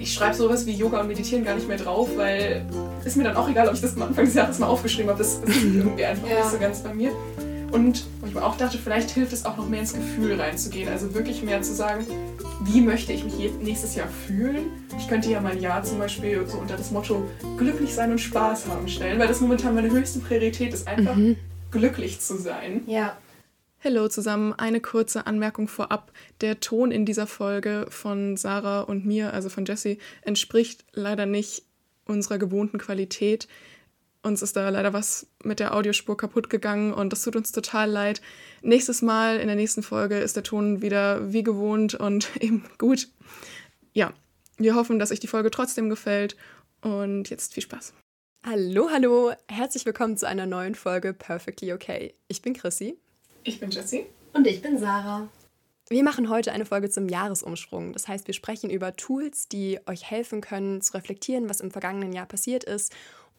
ich schreibe sowas wie Yoga und Meditieren gar nicht mehr drauf, weil ist mir dann auch egal, ob ich das am Anfang des Jahres mal aufgeschrieben habe. Das, das ist irgendwie einfach ja. nicht so ganz bei mir. Und wo ich mir auch dachte, vielleicht hilft es auch noch mehr ins Gefühl reinzugehen. Also wirklich mehr zu sagen, wie möchte ich mich nächstes Jahr fühlen? Ich könnte ja mein Jahr zum Beispiel so unter das Motto glücklich sein und Spaß haben stellen, weil das momentan meine höchste Priorität ist, einfach mhm. glücklich zu sein. Ja. Hallo zusammen, eine kurze Anmerkung vorab. Der Ton in dieser Folge von Sarah und mir, also von Jessie, entspricht leider nicht unserer gewohnten Qualität. Uns ist da leider was mit der Audiospur kaputt gegangen und das tut uns total leid. Nächstes Mal, in der nächsten Folge, ist der Ton wieder wie gewohnt und eben gut. Ja, wir hoffen, dass euch die Folge trotzdem gefällt und jetzt viel Spaß. Hallo, hallo, herzlich willkommen zu einer neuen Folge Perfectly Okay. Ich bin Chrissy. Ich bin Jessie. Und ich bin Sarah. Wir machen heute eine Folge zum Jahresumschwung. Das heißt, wir sprechen über Tools, die euch helfen können, zu reflektieren, was im vergangenen Jahr passiert ist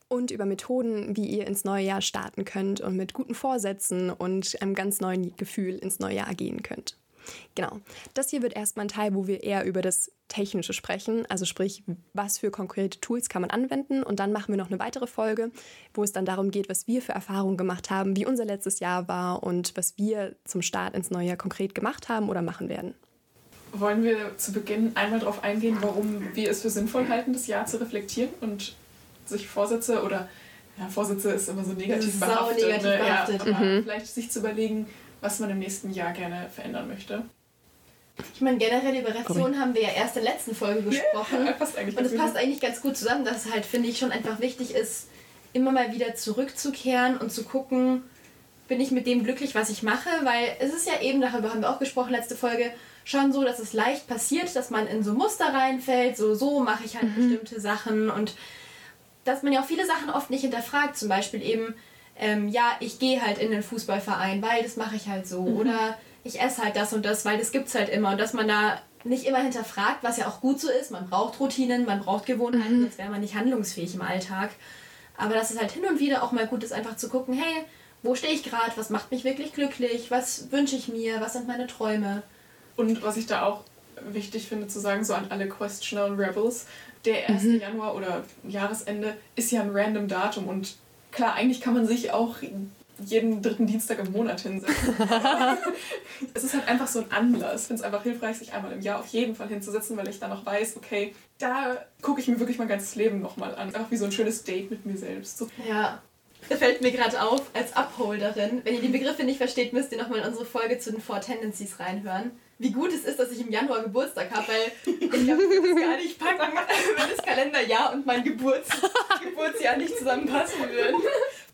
und über Methoden, wie ihr ins neue Jahr starten könnt und mit guten Vorsätzen und einem ganz neuen Gefühl ins neue Jahr gehen könnt. Genau. Das hier wird erstmal ein Teil, wo wir eher über das Technische sprechen, also sprich, was für konkrete Tools kann man anwenden. Und dann machen wir noch eine weitere Folge, wo es dann darum geht, was wir für Erfahrungen gemacht haben, wie unser letztes Jahr war und was wir zum Start ins neue Jahr konkret gemacht haben oder machen werden. Wollen wir zu Beginn einmal darauf eingehen, warum wir es für sinnvoll halten, das Jahr zu reflektieren und sich Vorsätze oder ja, Vorsätze ist immer so negativ behaftet, negativ ne? behaftet. Ja, mhm. vielleicht sich zu überlegen, was man im nächsten Jahr gerne verändern möchte. Ich meine, generell über Reflexion haben wir ja erst in der letzten Folge gesprochen. Ja, passt eigentlich und es passt eigentlich ganz gut zusammen, dass es halt, finde ich, schon einfach wichtig ist, immer mal wieder zurückzukehren und zu gucken, bin ich mit dem glücklich, was ich mache, weil es ist ja eben, darüber haben wir auch gesprochen, letzte Folge, schon so, dass es leicht passiert, dass man in so Muster reinfällt, so, so mache ich halt mhm. bestimmte Sachen und dass man ja auch viele Sachen oft nicht hinterfragt, zum Beispiel eben, ähm, ja, ich gehe halt in den Fußballverein, weil das mache ich halt so. Mhm. Oder ich esse halt das und das, weil das gibt es halt immer. Und dass man da nicht immer hinterfragt, was ja auch gut so ist. Man braucht Routinen, man braucht Gewohnheiten, mhm. jetzt wäre man nicht handlungsfähig im Alltag. Aber dass es halt hin und wieder auch mal gut ist, einfach zu gucken, hey, wo stehe ich gerade, was macht mich wirklich glücklich, was wünsche ich mir, was sind meine Träume. Und was ich da auch wichtig finde zu sagen, so an alle Questioner und Rebels, der 1. Mhm. Januar oder Jahresende ist ja ein random Datum und klar, eigentlich kann man sich auch jeden dritten Dienstag im Monat hinsetzen. es ist halt einfach so ein Anlass. Ich finde es einfach hilfreich, sich einmal im Jahr auf jeden Fall hinzusetzen, weil ich dann noch weiß, okay, da gucke ich mir wirklich mein ganzes Leben nochmal an. Auch wie so ein schönes Date mit mir selbst. So. Ja. Das fällt mir gerade auf als Upholderin. Wenn ihr die Begriffe nicht versteht, müsst ihr nochmal in unsere Folge zu den Four Tendencies reinhören. Wie gut es ist, dass ich im Januar Geburtstag habe, weil ich kann gar nicht packen, wenn das Kalenderjahr und mein Geburts Geburtsjahr nicht zusammenpassen würden.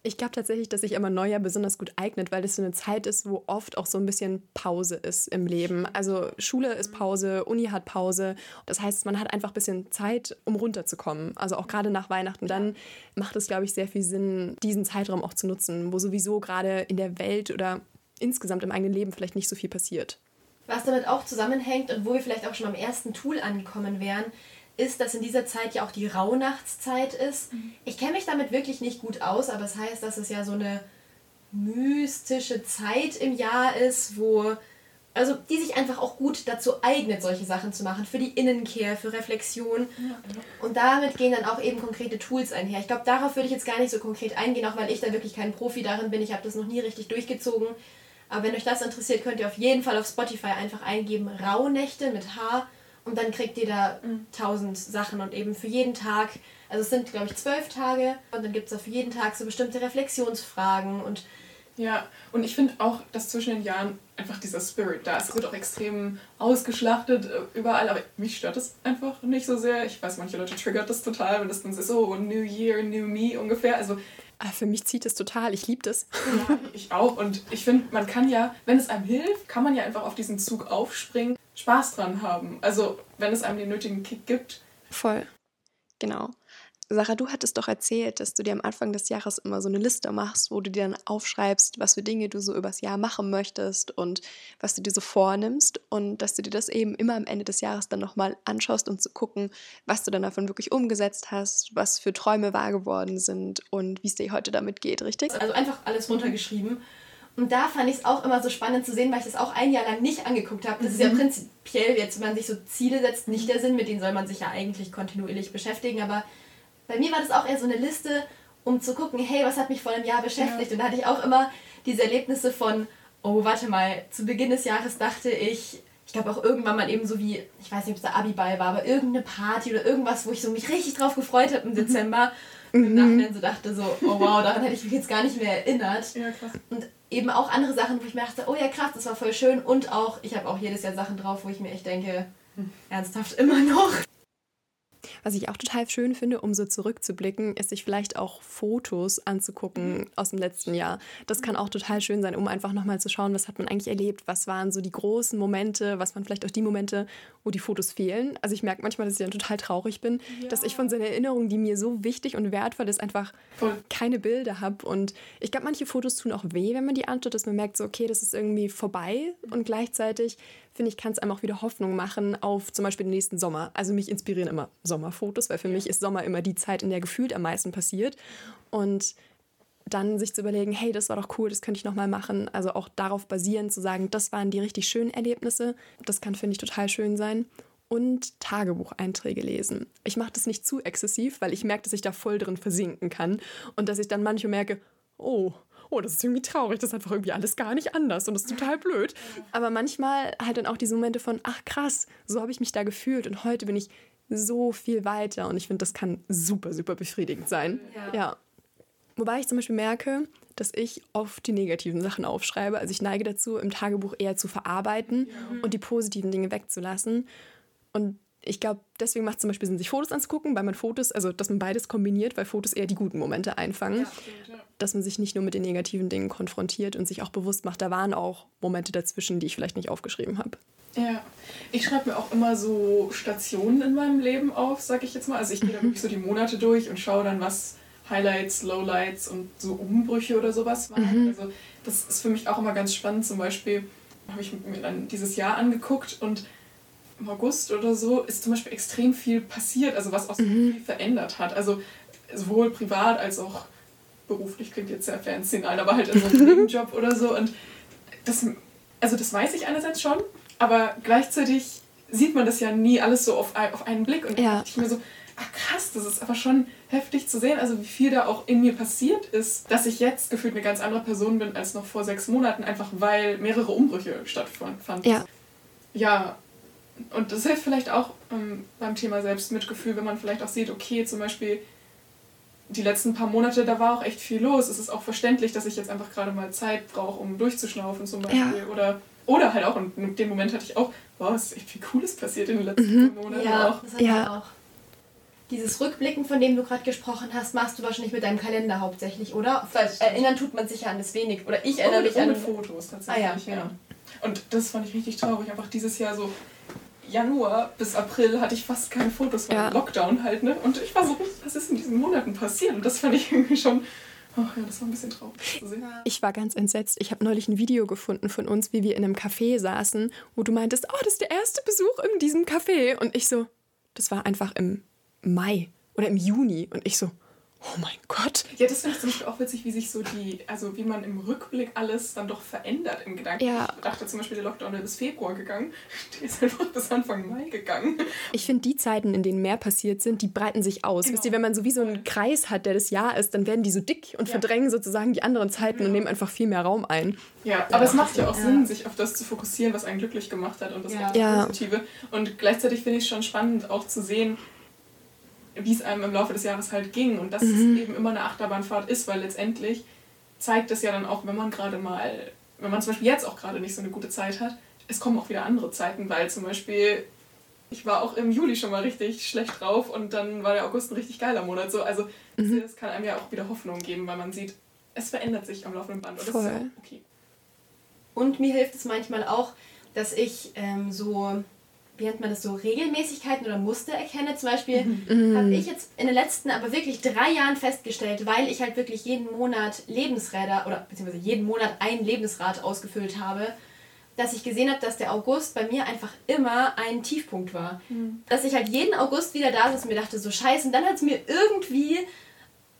Ich glaube tatsächlich, dass sich immer Neujahr besonders gut eignet, weil das so eine Zeit ist, wo oft auch so ein bisschen Pause ist im Leben. Also Schule ist Pause, Uni hat Pause. Das heißt, man hat einfach ein bisschen Zeit, um runterzukommen. Also auch gerade nach Weihnachten. Dann macht es, glaube ich, sehr viel Sinn, diesen Zeitraum auch zu nutzen, wo sowieso gerade in der Welt oder insgesamt im eigenen Leben vielleicht nicht so viel passiert. Was damit auch zusammenhängt und wo wir vielleicht auch schon beim ersten Tool angekommen wären, ist, dass in dieser Zeit ja auch die Rauhnachtszeit ist. Mhm. Ich kenne mich damit wirklich nicht gut aus, aber es das heißt, dass es ja so eine mystische Zeit im Jahr ist, wo also die sich einfach auch gut dazu eignet, solche Sachen zu machen, für die Innenkehr, für Reflexion. Genau. Und damit gehen dann auch eben konkrete Tools einher. Ich glaube, darauf würde ich jetzt gar nicht so konkret eingehen, auch weil ich da wirklich kein Profi darin bin. Ich habe das noch nie richtig durchgezogen. Aber wenn euch das interessiert, könnt ihr auf jeden Fall auf Spotify einfach eingeben Rauhnächte mit H und dann kriegt ihr da mhm. tausend Sachen und eben für jeden Tag, also es sind glaube ich zwölf Tage und dann gibt es für jeden Tag so bestimmte Reflexionsfragen und ja, und ich finde auch, dass zwischen den Jahren einfach dieser Spirit da ist. Es wird auch extrem ausgeschlachtet äh, überall, aber mich stört das einfach nicht so sehr. Ich weiß, manche Leute triggert das total, wenn das dann so New Year, New Me ungefähr. Also für mich zieht es total. Ich liebe das. Ja, ich auch. Und ich finde, man kann ja, wenn es einem hilft, kann man ja einfach auf diesen Zug aufspringen, Spaß dran haben. Also, wenn es einem den nötigen Kick gibt. Voll. Genau. Sarah, du hattest doch erzählt, dass du dir am Anfang des Jahres immer so eine Liste machst, wo du dir dann aufschreibst, was für Dinge du so übers Jahr machen möchtest und was du dir so vornimmst und dass du dir das eben immer am Ende des Jahres dann nochmal anschaust, um zu gucken, was du dann davon wirklich umgesetzt hast, was für Träume wahr geworden sind und wie es dir heute damit geht, richtig? Also einfach alles runtergeschrieben Und da fand ich es auch immer so spannend zu sehen, weil ich das auch ein Jahr lang nicht angeguckt habe. Das mhm. ist ja mhm. prinzipiell, jetzt wenn man sich so Ziele setzt, nicht der Sinn, mit denen soll man sich ja eigentlich kontinuierlich beschäftigen. Aber bei mir war das auch eher so eine Liste, um zu gucken, hey, was hat mich vor einem Jahr beschäftigt? Ja. Und da hatte ich auch immer diese Erlebnisse von, oh, warte mal, zu Beginn des Jahres dachte ich, ich glaube auch irgendwann mal eben so wie, ich weiß nicht, ob es der Abiball war, aber irgendeine Party oder irgendwas, wo ich so mich richtig drauf gefreut habe im mhm. Dezember. Mhm. Und im Nachhinein so dachte so, oh wow, daran hätte ich mich jetzt gar nicht mehr erinnert. Ja, krass. Und eben auch andere Sachen, wo ich mir dachte, oh ja krass, das war voll schön. Und auch, ich habe auch jedes Jahr Sachen drauf, wo ich mir echt denke, hm. ernsthaft immer noch. Was ich auch total schön finde, um so zurückzublicken, ist sich vielleicht auch Fotos anzugucken mhm. aus dem letzten Jahr. Das kann auch total schön sein, um einfach nochmal zu schauen, was hat man eigentlich erlebt, was waren so die großen Momente, was waren vielleicht auch die Momente, wo die Fotos fehlen. Also ich merke manchmal, dass ich dann total traurig bin, ja. dass ich von so einer Erinnerung, die mir so wichtig und wertvoll ist, einfach Voll. keine Bilder habe. Und ich glaube, manche Fotos tun auch weh, wenn man die anschaut, dass man merkt, so, okay, das ist irgendwie vorbei. Und gleichzeitig finde ich, kann es einem auch wieder Hoffnung machen auf zum Beispiel den nächsten Sommer. Also mich inspirieren immer Sommerfotos, weil für mich ist Sommer immer die Zeit, in der gefühlt am meisten passiert. Und dann sich zu überlegen, hey, das war doch cool, das könnte ich nochmal machen. Also auch darauf basierend zu sagen, das waren die richtig schönen Erlebnisse. Das kann, finde ich, total schön sein. Und Tagebucheinträge lesen. Ich mache das nicht zu exzessiv, weil ich merke, dass ich da voll drin versinken kann und dass ich dann manchmal merke, oh, oh, das ist irgendwie traurig, das ist einfach irgendwie alles gar nicht anders und das ist total blöd. Aber manchmal halt dann auch diese Momente von, ach krass, so habe ich mich da gefühlt und heute bin ich so viel weiter und ich finde, das kann super, super befriedigend sein. Ja. ja. Wobei ich zum Beispiel merke, dass ich oft die negativen Sachen aufschreibe. Also ich neige dazu, im Tagebuch eher zu verarbeiten ja. und die positiven Dinge wegzulassen. Und ich glaube, deswegen macht es zum Beispiel Sinn, sich Fotos anzugucken, weil man Fotos, also dass man beides kombiniert, weil Fotos eher die guten Momente einfangen. Ja, stimmt, ja. Dass man sich nicht nur mit den negativen Dingen konfrontiert und sich auch bewusst macht, da waren auch Momente dazwischen, die ich vielleicht nicht aufgeschrieben habe. Ja, ich schreibe mir auch immer so Stationen in meinem Leben auf, sag ich jetzt mal. Also ich gehe da wirklich so die Monate durch und schaue dann, was Highlights, Lowlights und so Umbrüche oder sowas waren. Mhm. Also das ist für mich auch immer ganz spannend. Zum Beispiel habe ich mir dann dieses Jahr angeguckt und im August oder so ist zum Beispiel extrem viel passiert, also was auch mhm. viel verändert hat. Also sowohl privat als auch beruflich klingt jetzt sehr fancy, nein, aber halt in so einem Nebenjob oder so. Und das, also das weiß ich einerseits schon, aber gleichzeitig sieht man das ja nie alles so auf, auf einen Blick. Und ja. ich mir so, ach krass, das ist aber schon heftig zu sehen, also wie viel da auch in mir passiert ist, dass ich jetzt gefühlt eine ganz andere Person bin als noch vor sechs Monaten, einfach weil mehrere Umbrüche stattfanden. Ja. Ja, und das hilft vielleicht auch ähm, beim Thema Selbstmitgefühl, wenn man vielleicht auch sieht, okay, zum Beispiel die letzten paar Monate, da war auch echt viel los. Es ist auch verständlich, dass ich jetzt einfach gerade mal Zeit brauche, um durchzuschnaufen zum Beispiel. Ja. Oder, oder halt auch, und in dem Moment hatte ich auch, wow, es ist echt viel Cooles passiert in den letzten mhm. Monaten. Ja, auch. das hat ja. auch. Dieses Rückblicken, von dem du gerade gesprochen hast, machst du wahrscheinlich mit deinem Kalender hauptsächlich, oder? Weil erinnern tut man sich ja an das wenig. Oder ich erinnere mich an. Mit Fotos tatsächlich. Ah, ja, ja. Und das fand ich richtig traurig. Einfach dieses Jahr so Januar bis April hatte ich fast keine Fotos, weil ja. Lockdown halt, ne? Und ich war so, was ist in diesen Monaten passiert? Und das fand ich irgendwie schon. Ach ja, das war ein bisschen traurig zu sehen. Ich war ganz entsetzt. Ich habe neulich ein Video gefunden von uns, wie wir in einem Café saßen, wo du meintest, oh, das ist der erste Besuch in diesem Café. Und ich so, das war einfach im Mai oder im Juni. Und ich so, Oh mein Gott. Ja, das finde ich zum Beispiel auch witzig, wie sich so die, also wie man im Rückblick alles dann doch verändert im Gedanken. Ja. Ich dachte zum Beispiel, der Lockdown wäre bis Februar gegangen. Der ist einfach bis Anfang Mai gegangen. Ich finde, die Zeiten, in denen mehr passiert sind, die breiten sich aus. Genau. Wisst ihr, wenn man so wie so einen Kreis hat, der das Jahr ist, dann werden die so dick und ja. verdrängen sozusagen die anderen Zeiten ja. und nehmen einfach viel mehr Raum ein. Ja, aber es macht ja auch Sinn, sich auf das zu fokussieren, was einen glücklich gemacht hat und das ja. Positive. Und gleichzeitig finde ich es schon spannend, auch zu sehen, wie es einem im Laufe des Jahres halt ging und dass mhm. es eben immer eine Achterbahnfahrt ist, weil letztendlich zeigt es ja dann auch, wenn man gerade mal, wenn man zum Beispiel jetzt auch gerade nicht so eine gute Zeit hat, es kommen auch wieder andere Zeiten, weil zum Beispiel ich war auch im Juli schon mal richtig schlecht drauf und dann war der August ein richtig geiler Monat. So, also mhm. das kann einem ja auch wieder Hoffnung geben, weil man sieht, es verändert sich am laufenden Band und Voll. das ist auch okay. Und mir hilft es manchmal auch, dass ich ähm, so wie nennt man das so, Regelmäßigkeiten oder Muster erkenne. Zum Beispiel mhm. habe ich jetzt in den letzten, aber wirklich drei Jahren festgestellt, weil ich halt wirklich jeden Monat Lebensräder oder beziehungsweise jeden Monat ein Lebensrad ausgefüllt habe, dass ich gesehen habe, dass der August bei mir einfach immer ein Tiefpunkt war. Mhm. Dass ich halt jeden August wieder da saß und mir dachte, so scheiße, und dann hat es mir irgendwie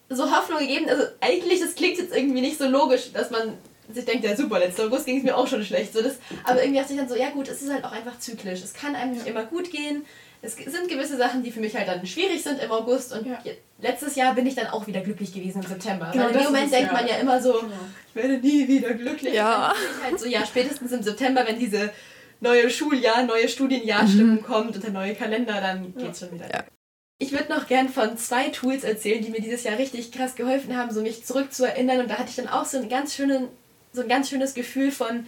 so Hoffnung gegeben, also eigentlich, das klingt jetzt irgendwie nicht so logisch, dass man sich denkt, ja super, letzten August ging es mir auch schon schlecht. So, das, aber irgendwie dachte ich dann so, ja gut, es ist halt auch einfach zyklisch. Es kann einem nicht immer gut gehen. Es sind gewisse Sachen, die für mich halt dann schwierig sind im August und ja. letztes Jahr bin ich dann auch wieder glücklich gewesen im September. Genau, Weil in dem Moment denkt man ja immer so, genau. ich werde nie wieder glücklich. Ja. halt so, ja, spätestens im September, wenn diese neue Schuljahr, neue Studienjahrstimmung mhm. kommt und der neue Kalender, dann geht's ja. schon wieder. Ja. Ich würde noch gern von zwei Tools erzählen, die mir dieses Jahr richtig krass geholfen haben, so mich zurückzuerinnern. Und da hatte ich dann auch so, einen ganz schönen, so ein ganz schönes Gefühl von,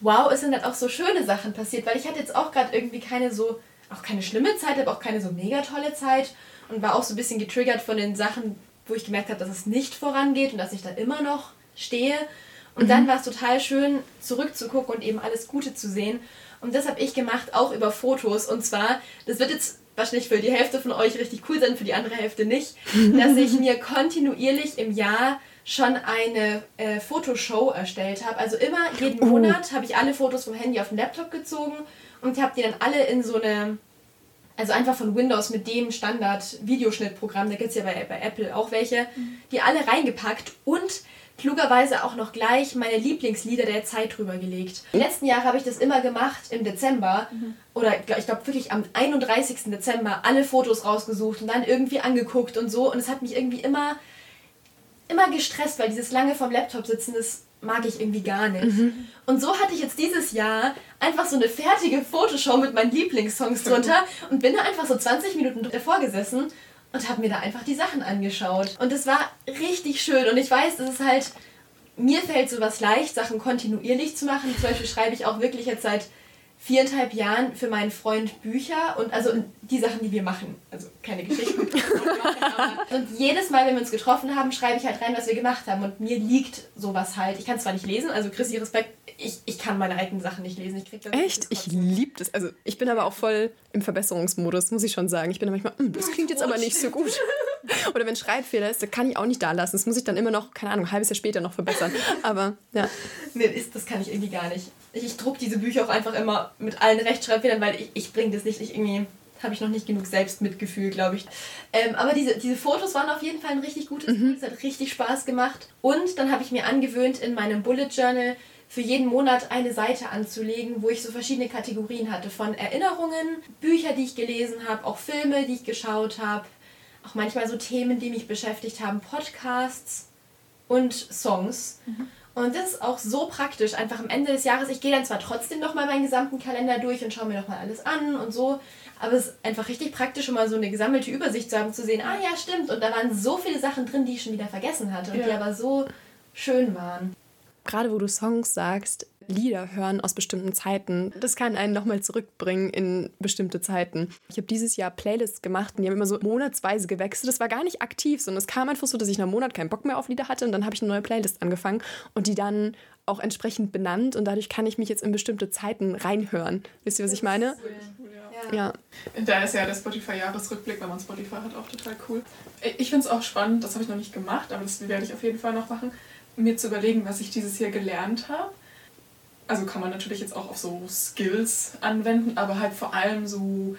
wow, es sind dann auch so schöne Sachen passiert. Weil ich hatte jetzt auch gerade irgendwie keine so, auch keine schlimme Zeit, aber auch keine so mega tolle Zeit. Und war auch so ein bisschen getriggert von den Sachen, wo ich gemerkt habe, dass es nicht vorangeht und dass ich da immer noch stehe. Und mhm. dann war es total schön, zurückzugucken und eben alles Gute zu sehen. Und das habe ich gemacht, auch über Fotos. Und zwar, das wird jetzt wahrscheinlich für die Hälfte von euch richtig cool sein, für die andere Hälfte nicht, dass ich mir kontinuierlich im Jahr schon eine äh, Fotoshow erstellt habe. Also immer jeden uh. Monat habe ich alle Fotos vom Handy auf den Laptop gezogen und habe die dann alle in so eine, also einfach von Windows mit dem Standard-Videoschnittprogramm, da gibt es ja bei, bei Apple auch welche, mhm. die alle reingepackt und klugerweise auch noch gleich meine Lieblingslieder der Zeit drüber gelegt. Die letzten Jahre habe ich das immer gemacht im Dezember mhm. oder ich glaube wirklich am 31. Dezember alle Fotos rausgesucht und dann irgendwie angeguckt und so und es hat mich irgendwie immer immer gestresst, weil dieses lange vom Laptop sitzen, das mag ich irgendwie gar nicht. Mhm. Und so hatte ich jetzt dieses Jahr einfach so eine fertige Fotoshow mit meinen Lieblingssongs drunter und bin da einfach so 20 Minuten davor gesessen und habe mir da einfach die Sachen angeschaut. Und es war richtig schön. Und ich weiß, es ist halt, mir fällt sowas leicht, Sachen kontinuierlich zu machen. Zum Beispiel schreibe ich auch wirklich jetzt seit viereinhalb Jahren für meinen Freund Bücher und also die Sachen, die wir machen. Also keine Geschichten. und jedes Mal, wenn wir uns getroffen haben, schreibe ich halt rein, was wir gemacht haben. Und mir liegt sowas halt. Ich kann zwar nicht lesen, also Chrissy, Respekt, ich, ich kann meine alten Sachen nicht lesen. Ich krieg das Echt? Ich liebe das. Also ich bin aber auch voll im Verbesserungsmodus, muss ich schon sagen. Ich bin manchmal, hm, das klingt jetzt aber nicht so gut. Oder wenn Schreibfehler ist, das kann ich auch nicht da lassen. Das muss ich dann immer noch, keine Ahnung, ein halbes Jahr später noch verbessern. Aber ja. Nee, das kann ich irgendwie gar nicht. Ich, druck diese Bücher auch einfach immer mit allen Rechtschreibfehlern, weil ich, ich bringe das nicht, ich irgendwie habe ich noch nicht genug Selbstmitgefühl, glaube ich. Ähm, aber diese, diese Fotos waren auf jeden Fall ein richtig gutes mhm. Tool. Es hat richtig Spaß gemacht. Und dann habe ich mir angewöhnt, in meinem Bullet Journal für jeden Monat eine Seite anzulegen, wo ich so verschiedene Kategorien hatte. Von Erinnerungen, Bücher, die ich gelesen habe, auch Filme, die ich geschaut habe, auch manchmal so Themen, die mich beschäftigt haben, Podcasts und Songs. Mhm. Und das ist auch so praktisch, einfach am Ende des Jahres. Ich gehe dann zwar trotzdem nochmal meinen gesamten Kalender durch und schaue mir nochmal alles an und so, aber es ist einfach richtig praktisch, um mal so eine gesammelte Übersicht zu haben, zu sehen, ah ja, stimmt. Und da waren so viele Sachen drin, die ich schon wieder vergessen hatte und ja. die aber so schön waren. Gerade wo du Songs sagst, Lieder hören aus bestimmten Zeiten, das kann einen nochmal zurückbringen in bestimmte Zeiten. Ich habe dieses Jahr Playlists gemacht und die haben immer so monatsweise gewechselt. Das war gar nicht aktiv, sondern es kam einfach so, dass ich nach einem Monat keinen Bock mehr auf Lieder hatte und dann habe ich eine neue Playlist angefangen und die dann auch entsprechend benannt und dadurch kann ich mich jetzt in bestimmte Zeiten reinhören. Wisst ihr, was ich meine? Ja. Da ist ja der Spotify-Jahresrückblick, wenn man Spotify hat, auch total cool. Ich finde es auch spannend, das habe ich noch nicht gemacht, aber das werde ich auf jeden Fall noch machen, mir zu überlegen, was ich dieses Jahr gelernt habe. Also kann man natürlich jetzt auch auf so Skills anwenden, aber halt vor allem so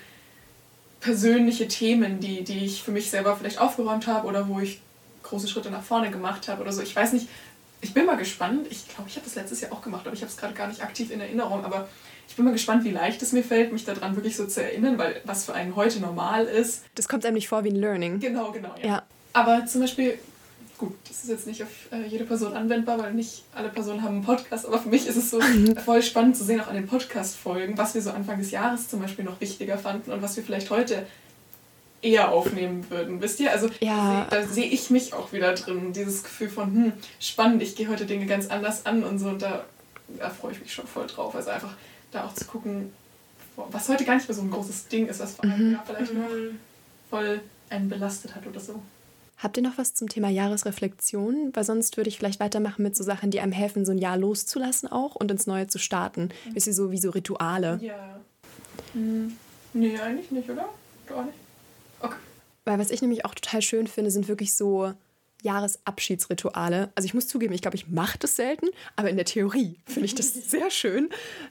persönliche Themen, die, die ich für mich selber vielleicht aufgeräumt habe oder wo ich große Schritte nach vorne gemacht habe oder so. Ich weiß nicht, ich bin mal gespannt. Ich glaube, ich habe das letztes Jahr auch gemacht, aber ich habe es gerade gar nicht aktiv in Erinnerung. Aber ich bin mal gespannt, wie leicht es mir fällt, mich daran wirklich so zu erinnern, weil was für einen heute normal ist. Das kommt einem nicht vor wie ein Learning. Genau, genau, ja. ja. Aber zum Beispiel, gut, das ist jetzt nicht auf äh, jede Person anwendbar, weil nicht alle Personen haben einen Podcast, aber für mich ist es so voll spannend zu sehen, auch an den Podcast-Folgen, was wir so Anfang des Jahres zum Beispiel noch wichtiger fanden und was wir vielleicht heute eher aufnehmen würden, wisst ihr? Also ja. da sehe ich mich auch wieder drin, dieses Gefühl von, hm, spannend, ich gehe heute Dinge ganz anders an und so und da, da freue ich mich schon voll drauf. Also einfach da auch zu gucken, was heute gar nicht mehr so ein großes Ding ist, was vor einem mhm. Vielleicht noch mhm. voll einen belastet hat oder so. Habt ihr noch was zum Thema Jahresreflexion? Weil sonst würde ich vielleicht weitermachen mit so Sachen, die einem helfen, so ein Jahr loszulassen auch und ins Neue zu starten. Mhm. Ist sie so wie so Rituale? Ja. Hm. Nee, eigentlich nicht, oder? Doch nicht. Okay. Weil was ich nämlich auch total schön finde, sind wirklich so Jahresabschiedsrituale. Also ich muss zugeben, ich glaube, ich mache das selten, aber in der Theorie finde ich das sehr schön.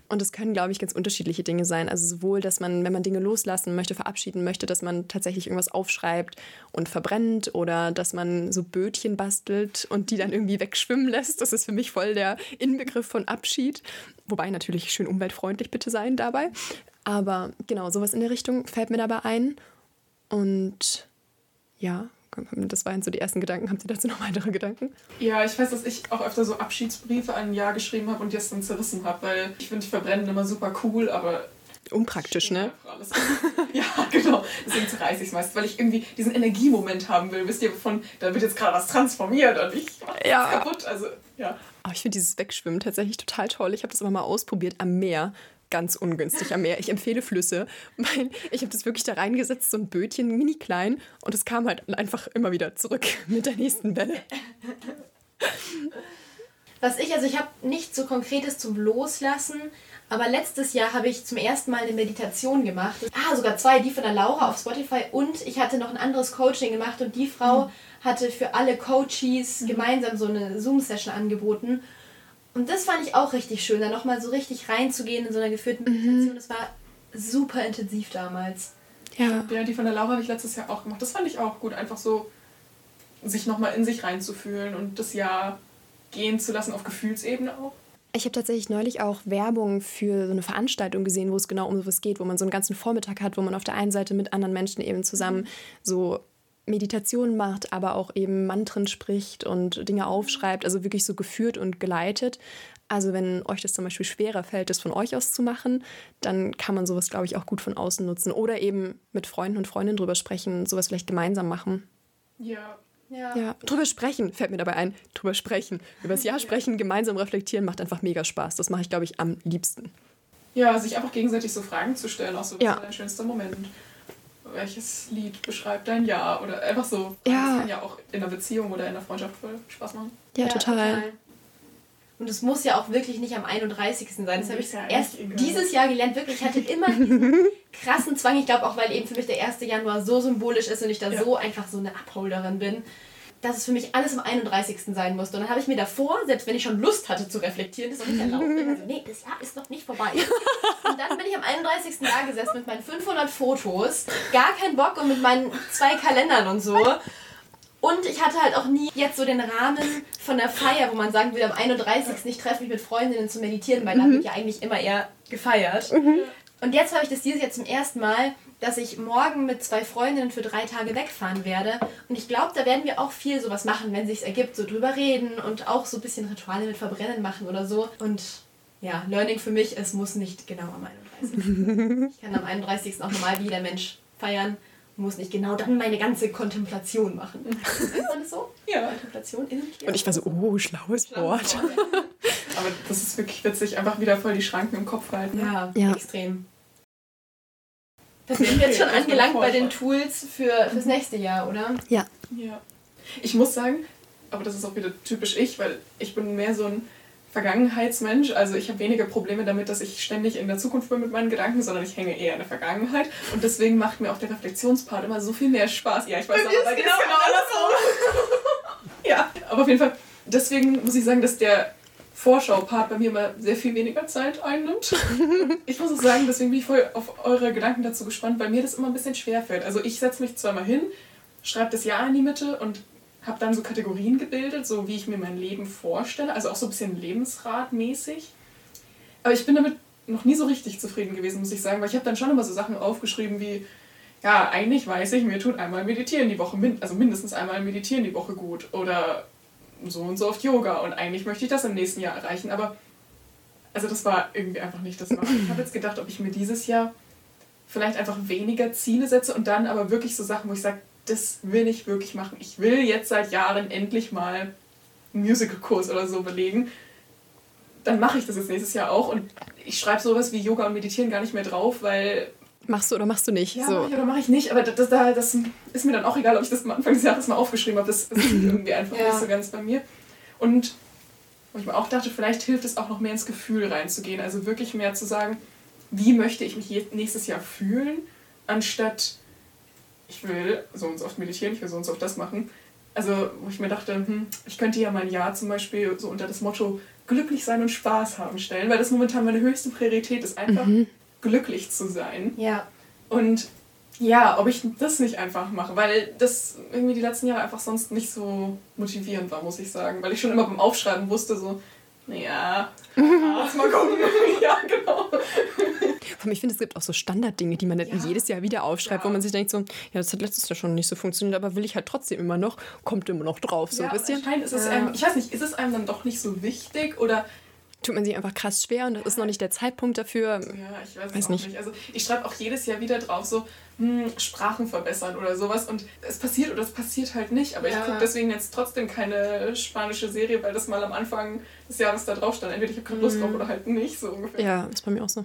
Und es können, glaube ich, ganz unterschiedliche Dinge sein. Also sowohl, dass man, wenn man Dinge loslassen möchte, verabschieden möchte, dass man tatsächlich irgendwas aufschreibt und verbrennt oder dass man so Bötchen bastelt und die dann irgendwie wegschwimmen lässt. Das ist für mich voll der Inbegriff von Abschied. Wobei natürlich schön umweltfreundlich bitte sein dabei. Aber genau, sowas in der Richtung fällt mir dabei ein. Und ja, das waren so die ersten Gedanken. Haben Sie dazu noch weitere Gedanken? Ja, ich weiß, dass ich auch öfter so Abschiedsbriefe an ein Jahr geschrieben habe und die jetzt dann zerrissen habe, weil ich finde Verbrennen immer super cool, aber Unpraktisch, ne? ja, genau. Deswegen zerreiße ich es meist, weil ich irgendwie diesen Energiemoment haben will. Wisst ihr, von, da wird jetzt gerade was transformiert und ich mache ja. kaputt. Also, ja. Oh, ich finde dieses Wegschwimmen tatsächlich total toll. Ich habe das aber mal ausprobiert am Meer ganz ungünstig am Meer. Ich empfehle Flüsse, weil ich habe das wirklich da reingesetzt, so ein Bötchen, mini klein, und es kam halt einfach immer wieder zurück mit der nächsten Welle. Was ich, also ich habe nichts so Konkretes zum Loslassen, aber letztes Jahr habe ich zum ersten Mal eine Meditation gemacht. Ah, sogar zwei, die von der Laura auf Spotify und ich hatte noch ein anderes Coaching gemacht und die Frau mhm. hatte für alle Coaches mhm. gemeinsam so eine Zoom-Session angeboten. Und das fand ich auch richtig schön, da nochmal so richtig reinzugehen in so einer geführten mhm. Meditation. Mhm. Das war super intensiv damals. Ja. Ja, die von der Laura habe ich letztes Jahr auch gemacht. Das fand ich auch gut, einfach so sich nochmal in sich reinzufühlen und das Jahr gehen zu lassen auf Gefühlsebene auch. Ich habe tatsächlich neulich auch Werbung für so eine Veranstaltung gesehen, wo es genau um sowas geht, wo man so einen ganzen Vormittag hat, wo man auf der einen Seite mit anderen Menschen eben zusammen mhm. so Meditation macht, aber auch eben Mantren spricht und Dinge aufschreibt, also wirklich so geführt und geleitet. Also wenn euch das zum Beispiel schwerer fällt, das von euch aus zu machen, dann kann man sowas, glaube ich, auch gut von außen nutzen. Oder eben mit Freunden und Freundinnen drüber sprechen, sowas vielleicht gemeinsam machen. Ja. Ja. ja, drüber sprechen fällt mir dabei ein. Drüber sprechen. Über das Jahr sprechen, gemeinsam reflektieren macht einfach mega Spaß. Das mache ich, glaube ich, am liebsten. Ja, sich einfach gegenseitig so Fragen zu stellen, auch so, was ja. war dein schönster Moment? Welches Lied beschreibt dein Jahr oder einfach so. Ja. Das kann ja auch in einer Beziehung oder in einer Freundschaft voll Spaß machen. Ja, ja total. total. Und es muss ja auch wirklich nicht am 31. sein. Das habe ich ja erst dieses Jahr gelernt. Wirklich, ich hatte immer diesen krassen Zwang. Ich glaube auch, weil eben für mich der 1. Januar so symbolisch ist und ich da ja. so einfach so eine Abholderin bin dass es für mich alles am 31. sein musste. Und dann habe ich mir davor, selbst wenn ich schon Lust hatte zu reflektieren, das noch nicht erlaubt. Also, nee, das Jahr ist noch nicht vorbei. Und dann bin ich am 31. da gesessen mit meinen 500 Fotos, gar keinen Bock und mit meinen zwei Kalendern und so. Und ich hatte halt auch nie jetzt so den Rahmen von der Feier, wo man sagen will, am 31. ich treffe mich mit Freundinnen zu meditieren, weil mhm. da wird ja eigentlich immer eher gefeiert. Mhm. Und jetzt habe ich das dieses Jahr zum ersten Mal dass ich morgen mit zwei Freundinnen für drei Tage wegfahren werde. Und ich glaube, da werden wir auch viel sowas machen, wenn sich ergibt, so drüber reden und auch so ein bisschen Rituale mit Verbrennen machen oder so. Und ja, Learning für mich, es muss nicht genau am 31. ich kann am 31. auch normal wie jeder Mensch feiern und muss nicht genau dann meine ganze Kontemplation machen. Nennt man das so? Ja. Kontemplation, Innenkehr. Und ich war so, oh, schlaues, Wort. Aber das ist wirklich witzig, einfach wieder voll die Schranken im Kopf halten. Ja, ja. extrem. Da sind wir jetzt schon angelangt bei den Tools für fürs nächste Jahr, oder? Ja. Ja. Ich muss sagen, aber das ist auch wieder typisch ich, weil ich bin mehr so ein Vergangenheitsmensch. Also ich habe weniger Probleme damit, dass ich ständig in der Zukunft bin mit meinen Gedanken, sondern ich hänge eher in der Vergangenheit. Und deswegen macht mir auch der Reflexionspart immer so viel mehr Spaß. Ja, ich weiß aber, dir genau, genau andersrum. ja, aber auf jeden Fall, deswegen muss ich sagen, dass der Vorschau-Part bei mir mal sehr viel weniger Zeit einnimmt. ich muss auch sagen, deswegen bin ich voll auf eure Gedanken dazu gespannt, weil mir das immer ein bisschen schwer fällt. Also ich setze mich zweimal hin, schreibe das Jahr in die Mitte und habe dann so Kategorien gebildet, so wie ich mir mein Leben vorstelle, also auch so ein bisschen Lebensratmäßig. Aber ich bin damit noch nie so richtig zufrieden gewesen, muss ich sagen, weil ich habe dann schon immer so Sachen aufgeschrieben wie, ja, eigentlich weiß ich, mir tut einmal meditieren die Woche, also mindestens einmal meditieren die Woche gut. Oder so und so oft Yoga und eigentlich möchte ich das im nächsten Jahr erreichen, aber also das war irgendwie einfach nicht das Maß. Ich habe jetzt gedacht, ob ich mir dieses Jahr vielleicht einfach weniger Ziele setze und dann aber wirklich so Sachen, wo ich sage, das will ich wirklich machen. Ich will jetzt seit Jahren endlich mal einen Musical-Kurs oder so belegen. Dann mache ich das jetzt nächstes Jahr auch und ich schreibe sowas wie Yoga und Meditieren gar nicht mehr drauf, weil Machst du oder machst du nicht? Ja, so. mach ich oder mache ich nicht. Aber das, das, das, ist mir dann auch egal, ob ich das am Anfang des Jahres mal aufgeschrieben habe. Das, das ist irgendwie einfach ja. nicht so ganz bei mir. Und wo ich mir auch dachte, vielleicht hilft es auch noch mehr ins Gefühl reinzugehen. Also wirklich mehr zu sagen, wie möchte ich mich nächstes Jahr fühlen, anstatt ich will so und so oft meditieren, ich will so und so oft das machen. also wo ich mir dachte, hm, ich könnte ja mein Jahr zum Beispiel so unter das Motto glücklich sein und Spaß haben stellen, weil das momentan meine höchste Priorität ist, einfach mhm. Glücklich zu sein. Ja. Und ja, ob ich das nicht einfach mache, weil das irgendwie die letzten Jahre einfach sonst nicht so motivierend war, muss ich sagen. Weil ich schon immer beim Aufschreiben wusste, so, naja, lass mal gucken. ja, genau. Ich finde, es gibt auch so Standarddinge, die man ja. jedes Jahr wieder aufschreibt, ja. wo man sich denkt, so, ja, das hat letztes Jahr schon nicht so funktioniert, aber will ich halt trotzdem immer noch, kommt immer noch drauf, so ja, ein bisschen. Ist es einem, ich weiß nicht, ist es einem dann doch nicht so wichtig oder tut man sich einfach krass schwer und das ist noch nicht der Zeitpunkt dafür. Ja, ich weiß, weiß nicht. nicht. Also ich schreibe auch jedes Jahr wieder drauf, so hm, Sprachen verbessern oder sowas und es passiert oder es passiert halt nicht. Aber ja. ich gucke deswegen jetzt trotzdem keine spanische Serie, weil das mal am Anfang des Jahres da drauf stand. Entweder ich habe keine Lust drauf mhm. oder halt nicht, so ungefähr. Ja, ist bei mir auch so.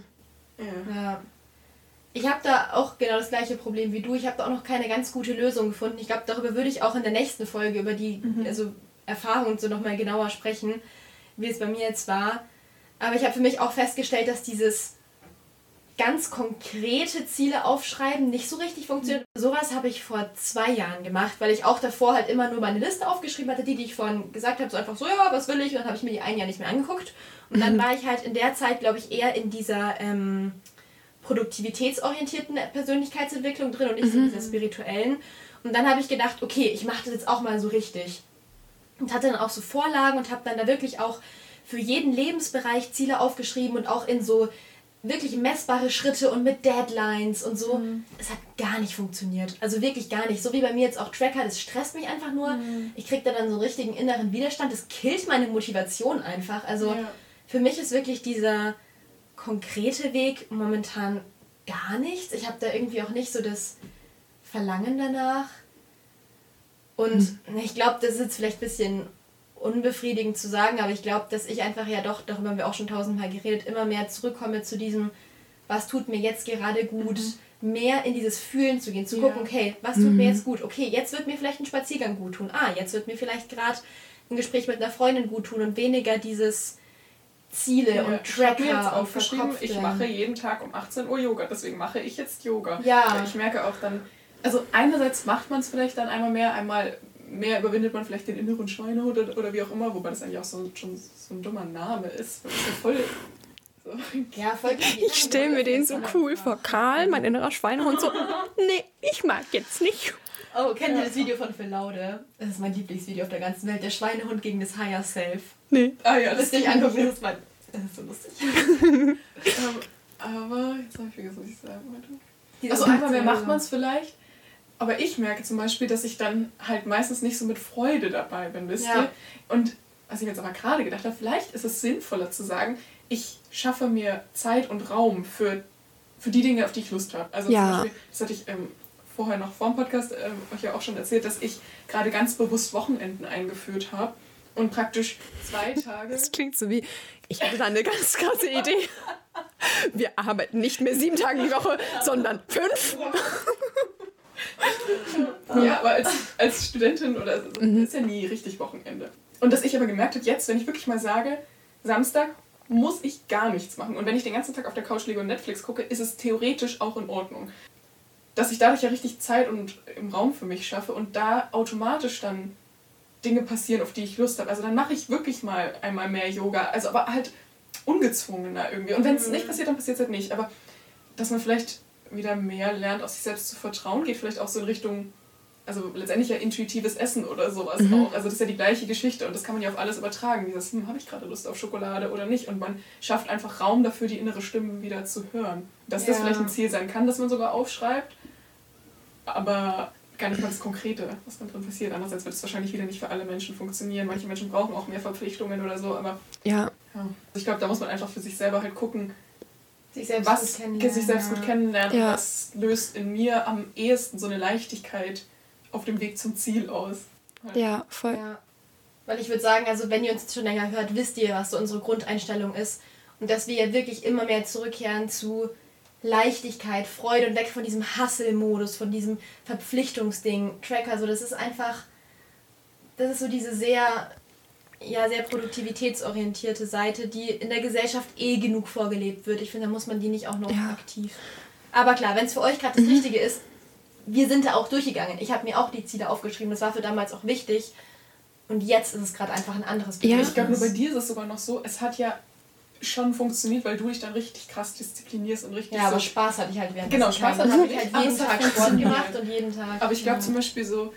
Ja. ja. Ich habe da auch genau das gleiche Problem wie du. Ich habe da auch noch keine ganz gute Lösung gefunden. Ich glaube, darüber würde ich auch in der nächsten Folge über die mhm. also Erfahrung und so nochmal genauer sprechen, wie es bei mir jetzt war. Aber ich habe für mich auch festgestellt, dass dieses ganz konkrete Ziele aufschreiben nicht so richtig funktioniert. Mhm. Sowas habe ich vor zwei Jahren gemacht, weil ich auch davor halt immer nur meine Liste aufgeschrieben hatte, die, die ich vorhin gesagt habe, so einfach so, ja, was will ich? Und dann habe ich mir die ein Jahr nicht mehr angeguckt. Und dann war ich halt in der Zeit, glaube ich, eher in dieser ähm, produktivitätsorientierten Persönlichkeitsentwicklung drin und nicht so in dieser spirituellen. Und dann habe ich gedacht, okay, ich mache das jetzt auch mal so richtig. Und hatte dann auch so Vorlagen und habe dann da wirklich auch für jeden Lebensbereich Ziele aufgeschrieben und auch in so wirklich messbare Schritte und mit Deadlines und so. Mhm. Es hat gar nicht funktioniert. Also wirklich gar nicht. So wie bei mir jetzt auch Tracker, das stresst mich einfach nur. Mhm. Ich kriege da dann so einen richtigen inneren Widerstand. Das killt meine Motivation einfach. Also ja. für mich ist wirklich dieser konkrete Weg momentan gar nichts. Ich habe da irgendwie auch nicht so das Verlangen danach. Und mhm. ich glaube, das ist jetzt vielleicht ein bisschen unbefriedigend zu sagen, aber ich glaube, dass ich einfach ja doch, darüber haben wir auch schon tausendmal geredet, immer mehr zurückkomme zu diesem, was tut mir jetzt gerade gut, mhm. mehr in dieses Fühlen zu gehen, zu ja. gucken, okay, was tut mhm. mir jetzt gut? Okay, jetzt wird mir vielleicht ein Spaziergang gut tun. Ah, jetzt wird mir vielleicht gerade ein Gespräch mit einer Freundin gut tun und weniger dieses Ziele ja, und Tracker ich jetzt aufgeschrieben, ich mache jeden Tag um 18 Uhr Yoga, deswegen mache ich jetzt Yoga. Ja. Ich merke auch dann, also einerseits macht man es vielleicht dann einmal mehr, einmal mehr überwindet man vielleicht den inneren Schweinehund oder, oder wie auch immer, wobei das eigentlich auch so, schon so ein dummer Name ist. Das ist ja voll. So. Ja, voll ich stelle mir den so cool vor. Karl, mein innerer Schweinehund, so, nee, ich mag jetzt nicht. Oh, kennt ihr das Video von Phil Laude? Das ist mein Lieblingsvideo auf der ganzen Welt. Der Schweinehund gegen das Higher Self. Nee. Ah ja, das ist nicht angucken, das ist, mein, das ist so lustig. ähm, aber, jetzt habe ich vergessen, was ich sagen wollte. Also einmal mehr macht man es vielleicht, aber ich merke zum Beispiel, dass ich dann halt meistens nicht so mit Freude dabei bin, wisst ja. ihr? Und was ich jetzt aber gerade gedacht habe, vielleicht ist es sinnvoller zu sagen, ich schaffe mir Zeit und Raum für, für die Dinge, auf die ich Lust habe. Also ja. zum Beispiel, das hatte ich ähm, vorher noch vor dem Podcast ähm, euch ja auch schon erzählt, dass ich gerade ganz bewusst Wochenenden eingeführt habe und praktisch zwei Tage. Das klingt so wie, ich hatte da eine ganz krasse Idee. Wir arbeiten nicht mehr sieben Tage die Woche, sondern fünf. Ja, aber als, als Studentin oder so, mhm. ist ja nie richtig Wochenende. Und dass ich aber gemerkt habe, jetzt, wenn ich wirklich mal sage, Samstag muss ich gar nichts machen. Und wenn ich den ganzen Tag auf der Couch liege und Netflix gucke, ist es theoretisch auch in Ordnung. Dass ich dadurch ja richtig Zeit und im Raum für mich schaffe und da automatisch dann Dinge passieren, auf die ich Lust habe. Also dann mache ich wirklich mal einmal mehr Yoga. Also aber halt ungezwungener irgendwie. Und wenn es mhm. nicht passiert, dann passiert es halt nicht. Aber dass man vielleicht wieder mehr lernt, auf sich selbst zu vertrauen, geht vielleicht auch so in Richtung, also letztendlich ja intuitives Essen oder sowas mhm. auch. Also das ist ja die gleiche Geschichte und das kann man ja auf alles übertragen. Dieses, hm, habe ich gerade Lust auf Schokolade oder nicht? Und man schafft einfach Raum dafür, die innere Stimme wieder zu hören. Dass ja. das vielleicht ein Ziel sein kann, dass man sogar aufschreibt, aber gar nicht mal das Konkrete, was dann drin passiert. Andererseits wird es wahrscheinlich wieder nicht für alle Menschen funktionieren. Manche Menschen brauchen auch mehr Verpflichtungen oder so, aber ja. ja. Also ich glaube, da muss man einfach für sich selber halt gucken, sich selbst was, gut kennenlernen. Sich selbst gut kennenlernen. Ja. Was löst in mir am ehesten so eine Leichtigkeit auf dem Weg zum Ziel aus? Ja, voll. Ja. Weil ich würde sagen, also wenn ihr uns schon länger hört, wisst ihr, was so unsere Grundeinstellung ist. Und dass wir ja wirklich immer mehr zurückkehren zu Leichtigkeit, Freude und weg von diesem Hustle-Modus, von diesem Verpflichtungsding, Tracker. So, das ist einfach, das ist so diese sehr ja, sehr produktivitätsorientierte Seite, die in der Gesellschaft eh genug vorgelebt wird. Ich finde, da muss man die nicht auch noch ja. aktiv. Aber klar, wenn es für euch gerade das mhm. Richtige ist, wir sind da auch durchgegangen. Ich habe mir auch die Ziele aufgeschrieben. Das war für damals auch wichtig. Und jetzt ist es gerade einfach ein anderes Bedürfnis. Ja, ich glaube, nur bei dir ist es sogar noch so, es hat ja schon funktioniert, weil du dich dann richtig krass disziplinierst und richtig. Ja, aber Spaß hatte ich halt während Genau, Spaß hatte ich halt jeden Tag Sport gemacht und jeden Tag. Aber ich glaube ja. zum Beispiel so,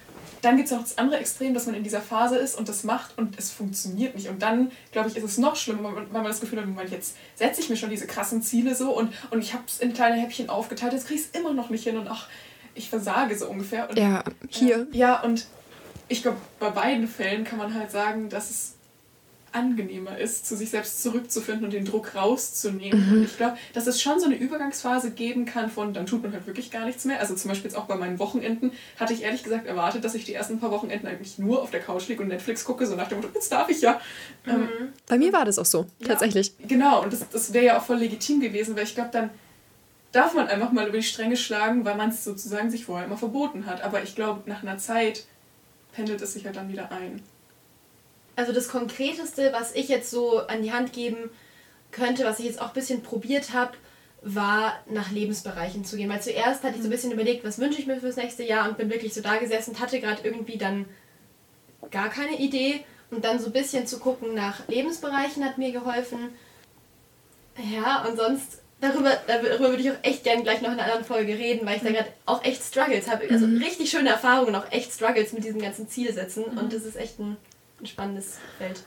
dann gibt es auch das andere Extrem, dass man in dieser Phase ist und das macht und es funktioniert nicht. Und dann, glaube ich, ist es noch schlimmer, weil man das Gefühl hat, Moment, jetzt setze ich mir schon diese krassen Ziele so und, und ich habe es in kleine Häppchen aufgeteilt, jetzt kriege ich es immer noch nicht hin und ach, ich versage so ungefähr. Und, ja, hier. Äh, ja, und ich glaube, bei beiden Fällen kann man halt sagen, dass es angenehmer ist, zu sich selbst zurückzufinden und den Druck rauszunehmen. Mhm. Und ich glaube, dass es schon so eine Übergangsphase geben kann von, dann tut man halt wirklich gar nichts mehr. Also zum Beispiel jetzt auch bei meinen Wochenenden hatte ich ehrlich gesagt erwartet, dass ich die ersten paar Wochenenden eigentlich nur auf der Couch liege und Netflix gucke, so nach dem Motto, jetzt darf ich ja. Mhm. Ähm, bei mir war das auch so, ja, tatsächlich. Genau, und das, das wäre ja auch voll legitim gewesen, weil ich glaube, dann darf man einfach mal über die Stränge schlagen, weil man es sozusagen sich vorher immer verboten hat. Aber ich glaube, nach einer Zeit pendelt es sich halt dann wieder ein also das Konkreteste, was ich jetzt so an die Hand geben könnte, was ich jetzt auch ein bisschen probiert habe, war nach Lebensbereichen zu gehen. Weil zuerst hatte ich so ein bisschen überlegt, was wünsche ich mir fürs nächste Jahr und bin wirklich so da gesessen und hatte gerade irgendwie dann gar keine Idee. Und dann so ein bisschen zu gucken nach Lebensbereichen hat mir geholfen. Ja, und sonst darüber, darüber würde ich auch echt gerne gleich noch in einer anderen Folge reden, weil ich da mhm. gerade auch echt Struggles habe. Also mhm. richtig schöne Erfahrungen, auch echt Struggles mit diesem ganzen Zielsetzen. Mhm. Und das ist echt ein ein spannendes Feld.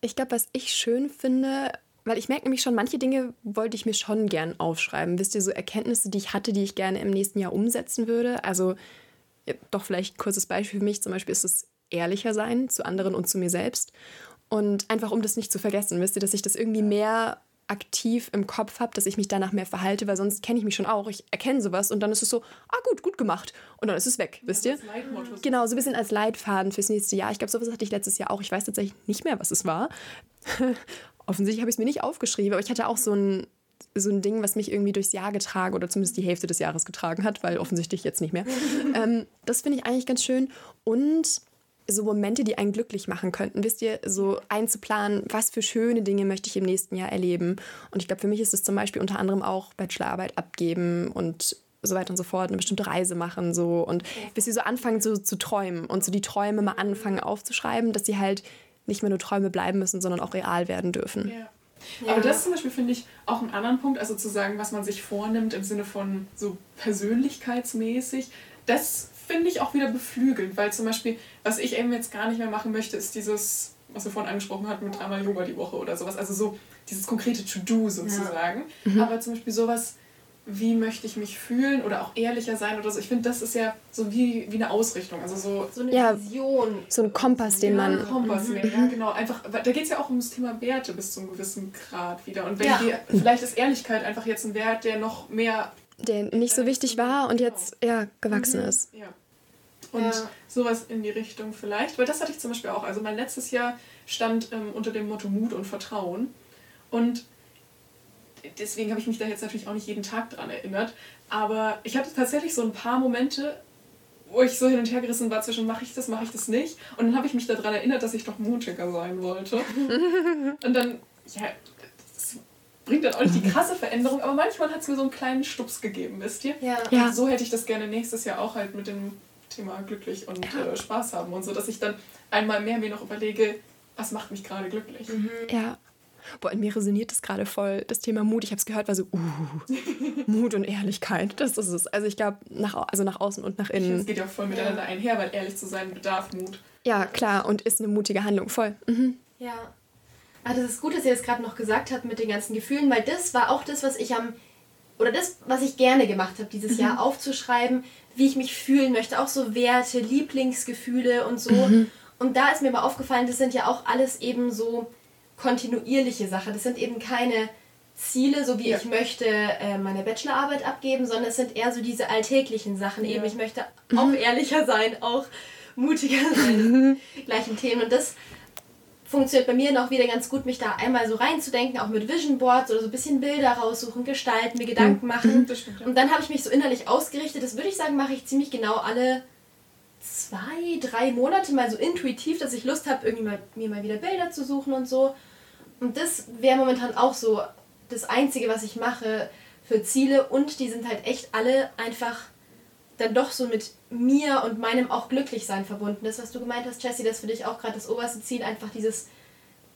Ich glaube, was ich schön finde, weil ich merke nämlich schon, manche Dinge wollte ich mir schon gern aufschreiben. Wisst ihr, so Erkenntnisse, die ich hatte, die ich gerne im nächsten Jahr umsetzen würde. Also doch vielleicht ein kurzes Beispiel für mich. Zum Beispiel ist es ehrlicher sein zu anderen und zu mir selbst. Und einfach, um das nicht zu vergessen, wisst ihr, dass ich das irgendwie mehr aktiv im Kopf habe, dass ich mich danach mehr verhalte, weil sonst kenne ich mich schon auch. Ich erkenne sowas und dann ist es so, ah gut, gut gemacht. Und dann ist es weg, wisst ihr? Genau, so ein bisschen als Leitfaden fürs nächste Jahr. Ich glaube, sowas hatte ich letztes Jahr auch. Ich weiß tatsächlich nicht mehr, was es war. Offensichtlich habe ich es mir nicht aufgeschrieben, aber ich hatte auch so ein, so ein Ding, was mich irgendwie durchs Jahr getragen oder zumindest die Hälfte des Jahres getragen hat, weil offensichtlich jetzt nicht mehr. ähm, das finde ich eigentlich ganz schön. Und so Momente, die einen glücklich machen könnten. Wisst ihr, so einzuplanen, was für schöne Dinge möchte ich im nächsten Jahr erleben. Und ich glaube, für mich ist es zum Beispiel unter anderem auch Bachelorarbeit abgeben und so weiter und so fort, eine bestimmte Reise machen so und bis sie so anfangen so, zu träumen und so die Träume mal anfangen aufzuschreiben, dass sie halt nicht mehr nur Träume bleiben müssen, sondern auch real werden dürfen. Ja. Ja. Aber das zum Beispiel finde ich auch einen anderen Punkt, also zu sagen, was man sich vornimmt im Sinne von so persönlichkeitsmäßig, das finde ich auch wieder beflügelnd, weil zum Beispiel, was ich eben jetzt gar nicht mehr machen möchte, ist dieses, was wir vorhin angesprochen hatten, mit dreimal Yoga die Woche oder sowas. Also so dieses konkrete To-Do sozusagen. Ja. Mhm. Aber zum Beispiel sowas, wie möchte ich mich fühlen oder auch ehrlicher sein oder so. Ich finde, das ist ja so wie, wie eine Ausrichtung. Also so, so eine ja, Vision. So ein Kompass, den ja, man. Ein Kompass, mhm. ja, genau. Einfach, da geht es ja auch ums Thema Werte bis zu einem gewissen Grad wieder. Und wenn ja. die, vielleicht ist Ehrlichkeit einfach jetzt ein Wert, der noch mehr der nicht so wichtig war und jetzt ja, gewachsen mhm. ist. Ja. Und ja. sowas in die Richtung vielleicht. Weil das hatte ich zum Beispiel auch. Also mein letztes Jahr stand ähm, unter dem Motto Mut und Vertrauen. Und deswegen habe ich mich da jetzt natürlich auch nicht jeden Tag dran erinnert. Aber ich hatte tatsächlich so ein paar Momente, wo ich so hin und her gerissen war zwischen mache ich das, mache ich das nicht. Und dann habe ich mich daran erinnert, dass ich doch mutiger sein wollte. und dann, ja, bringt dann auch nicht die krasse Veränderung, aber manchmal hat es mir so einen kleinen Stups gegeben, wisst ihr? Ja. ja. so hätte ich das gerne nächstes Jahr auch halt mit dem Thema glücklich und ja. äh, Spaß haben und so, dass ich dann einmal mehr mir noch überlege, was macht mich gerade glücklich. Mhm. Ja. Boah, in mir resoniert das gerade voll, das Thema Mut. Ich habe es gehört, war so, uh, Mut und Ehrlichkeit, das ist es. Also ich glaube, nach, also nach außen und nach innen. Es geht ja voll miteinander ja. einher, weil ehrlich zu sein bedarf Mut. Ja, klar, und ist eine mutige Handlung, voll. Mhm. Ja, Ah, das ist gut, dass ihr das gerade noch gesagt habt mit den ganzen Gefühlen, weil das war auch das, was ich am oder das, was ich gerne gemacht habe dieses mhm. Jahr, aufzuschreiben, wie ich mich fühlen möchte, auch so Werte, Lieblingsgefühle und so. Mhm. Und da ist mir aber aufgefallen, das sind ja auch alles eben so kontinuierliche Sachen. Das sind eben keine Ziele, so wie ja. ich möchte äh, meine Bachelorarbeit abgeben, sondern es sind eher so diese alltäglichen Sachen. Ja. Eben, ich möchte auch mhm. ehrlicher sein, auch mutiger sein, gleichen Themen. Und das funktioniert bei mir noch wieder ganz gut, mich da einmal so reinzudenken, auch mit Vision Boards oder so ein bisschen Bilder raussuchen, gestalten, mir Gedanken mhm. machen. Stimmt, ja. Und dann habe ich mich so innerlich ausgerichtet. Das würde ich sagen, mache ich ziemlich genau alle zwei, drei Monate mal so intuitiv, dass ich Lust habe, irgendwie mal, mir mal wieder Bilder zu suchen und so. Und das wäre momentan auch so das Einzige, was ich mache für Ziele. Und die sind halt echt alle einfach dann doch so mit mir und meinem auch Glücklichsein verbunden ist. Was du gemeint hast, Jessie, dass für dich auch gerade das oberste Ziel einfach dieses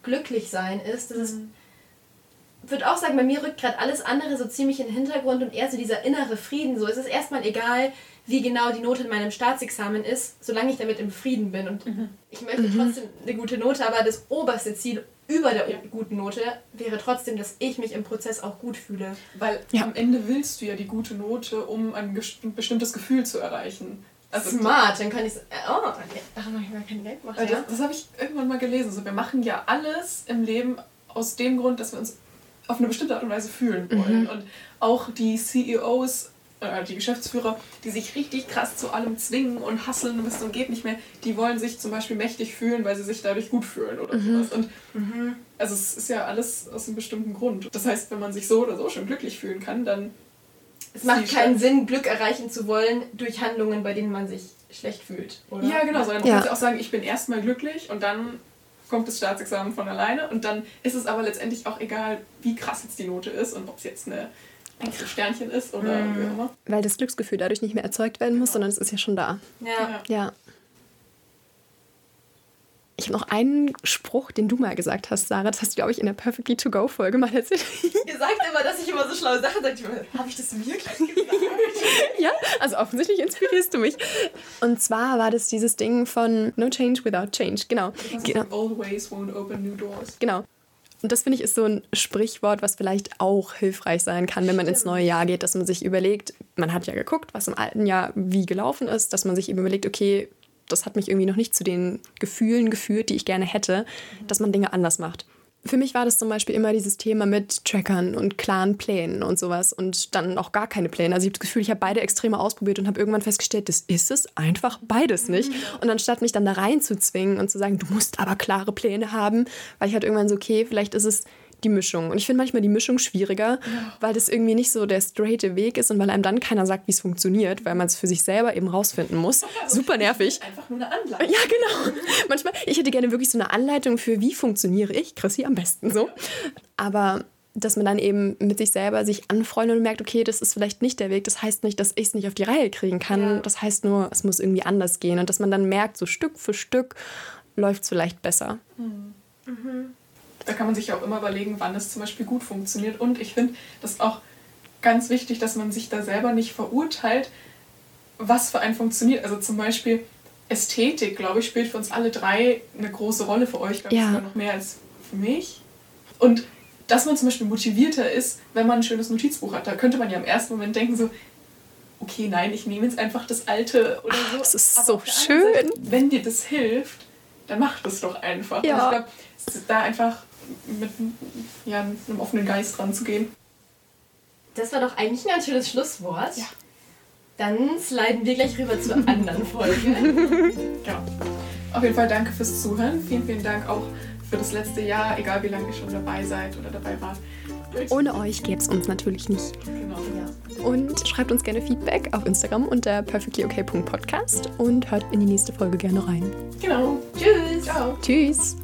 Glücklichsein ist. Das mhm. ist würde auch sagen, bei mir rückt gerade alles andere so ziemlich in den Hintergrund und eher so dieser innere Frieden. So, es ist erstmal egal, wie genau die Note in meinem Staatsexamen ist, solange ich damit im Frieden bin. Und mhm. ich möchte mhm. trotzdem eine gute Note, aber das oberste Ziel über der guten Note wäre trotzdem, dass ich mich im Prozess auch gut fühle. Weil ja. am Ende willst du ja die gute Note, um ein bestimmtes Gefühl zu erreichen. Also Smart, dann kann ich oh, daran habe ich mal kein Geld machen. Also? Das, das habe ich irgendwann mal gelesen. So, wir machen ja alles im Leben aus dem Grund, dass wir uns auf eine bestimmte Art und Weise fühlen wollen. Mhm. Und auch die CEOs, äh, die Geschäftsführer, die sich richtig krass zu allem zwingen und hasseln bis und geht nicht mehr, die wollen sich zum Beispiel mächtig fühlen, weil sie sich dadurch gut fühlen oder mhm. sowas. Und mhm. also es ist ja alles aus einem bestimmten Grund. Das heißt, wenn man sich so oder so schon glücklich fühlen kann, dann es macht keinen Sinn, Glück erreichen zu wollen durch Handlungen, bei denen man sich schlecht fühlt. Oder? Ja, genau. Sondern ja. du kannst auch sagen, ich bin erstmal glücklich und dann kommt das Staatsexamen von alleine und dann ist es aber letztendlich auch egal, wie krass jetzt die Note ist und ob es jetzt eine Sternchen ist oder mhm. wie auch immer. Weil das Glücksgefühl dadurch nicht mehr erzeugt werden muss, genau. sondern es ist ja schon da. Ja. ja. Ich habe noch einen Spruch, den du mal gesagt hast, Sarah. Das hast du, glaube ich, in der Perfectly To Go Folge mal erzählt. Ihr sagt immer, dass ich immer so schlaue Sachen sage. Habe ich das wirklich gesagt? ja, also offensichtlich inspirierst du mich. Und zwar war das dieses Ding von No Change Without Change. Genau. genau. Always won't open new doors. Genau. Und das finde ich ist so ein Sprichwort, was vielleicht auch hilfreich sein kann, wenn man ins neue Jahr geht, dass man sich überlegt, man hat ja geguckt, was im alten Jahr wie gelaufen ist, dass man sich eben überlegt, okay, das hat mich irgendwie noch nicht zu den Gefühlen geführt, die ich gerne hätte, dass man Dinge anders macht. Für mich war das zum Beispiel immer dieses Thema mit Trackern und klaren Plänen und sowas und dann auch gar keine Pläne. Also ich habe das Gefühl, ich habe beide Extreme ausprobiert und habe irgendwann festgestellt, das ist es einfach beides nicht. Und anstatt mich dann da reinzuzwingen und zu sagen, du musst aber klare Pläne haben, war ich halt irgendwann so, okay, vielleicht ist es die Mischung. Und ich finde manchmal die Mischung schwieriger, ja. weil das irgendwie nicht so der straighte Weg ist und weil einem dann keiner sagt, wie es funktioniert, weil man es für sich selber eben rausfinden muss. Super nervig. Einfach nur eine Anleitung. Ja, genau. Manchmal, ich hätte gerne wirklich so eine Anleitung für, wie funktioniere ich, Chrissy, am besten so. Aber dass man dann eben mit sich selber sich anfreundet und merkt, okay, das ist vielleicht nicht der Weg. Das heißt nicht, dass ich es nicht auf die Reihe kriegen kann. Ja. Das heißt nur, es muss irgendwie anders gehen. Und dass man dann merkt, so Stück für Stück läuft es vielleicht besser. Mhm. Mhm da kann man sich auch immer überlegen, wann es zum Beispiel gut funktioniert. Und ich finde das auch ganz wichtig, dass man sich da selber nicht verurteilt, was für einen funktioniert. Also zum Beispiel Ästhetik, glaube ich, spielt für uns alle drei eine große Rolle für euch, glaube ich, ja. noch mehr als für mich. Und dass man zum Beispiel motivierter ist, wenn man ein schönes Notizbuch hat. Da könnte man ja im ersten Moment denken so, okay, nein, ich nehme jetzt einfach das alte oder so. Das ist Aber so schön. Seite, wenn dir das hilft, dann mach das doch einfach. Ja. ich glaube, da einfach mit ja, einem offenen Geist ranzugehen. Das war doch eigentlich ein ganz schönes Schlusswort. Ja. Dann sliden wir gleich rüber zur anderen Folge. genau. Auf jeden Fall danke fürs Zuhören. Vielen, vielen Dank auch für das letzte Jahr, egal wie lange ihr schon dabei seid oder dabei wart. Ohne euch gäbe es uns natürlich nicht. Genau. Ja. Und schreibt uns gerne Feedback auf Instagram unter perfectlyok.podcast und hört in die nächste Folge gerne rein. Genau. Tschüss. Ciao. Tschüss.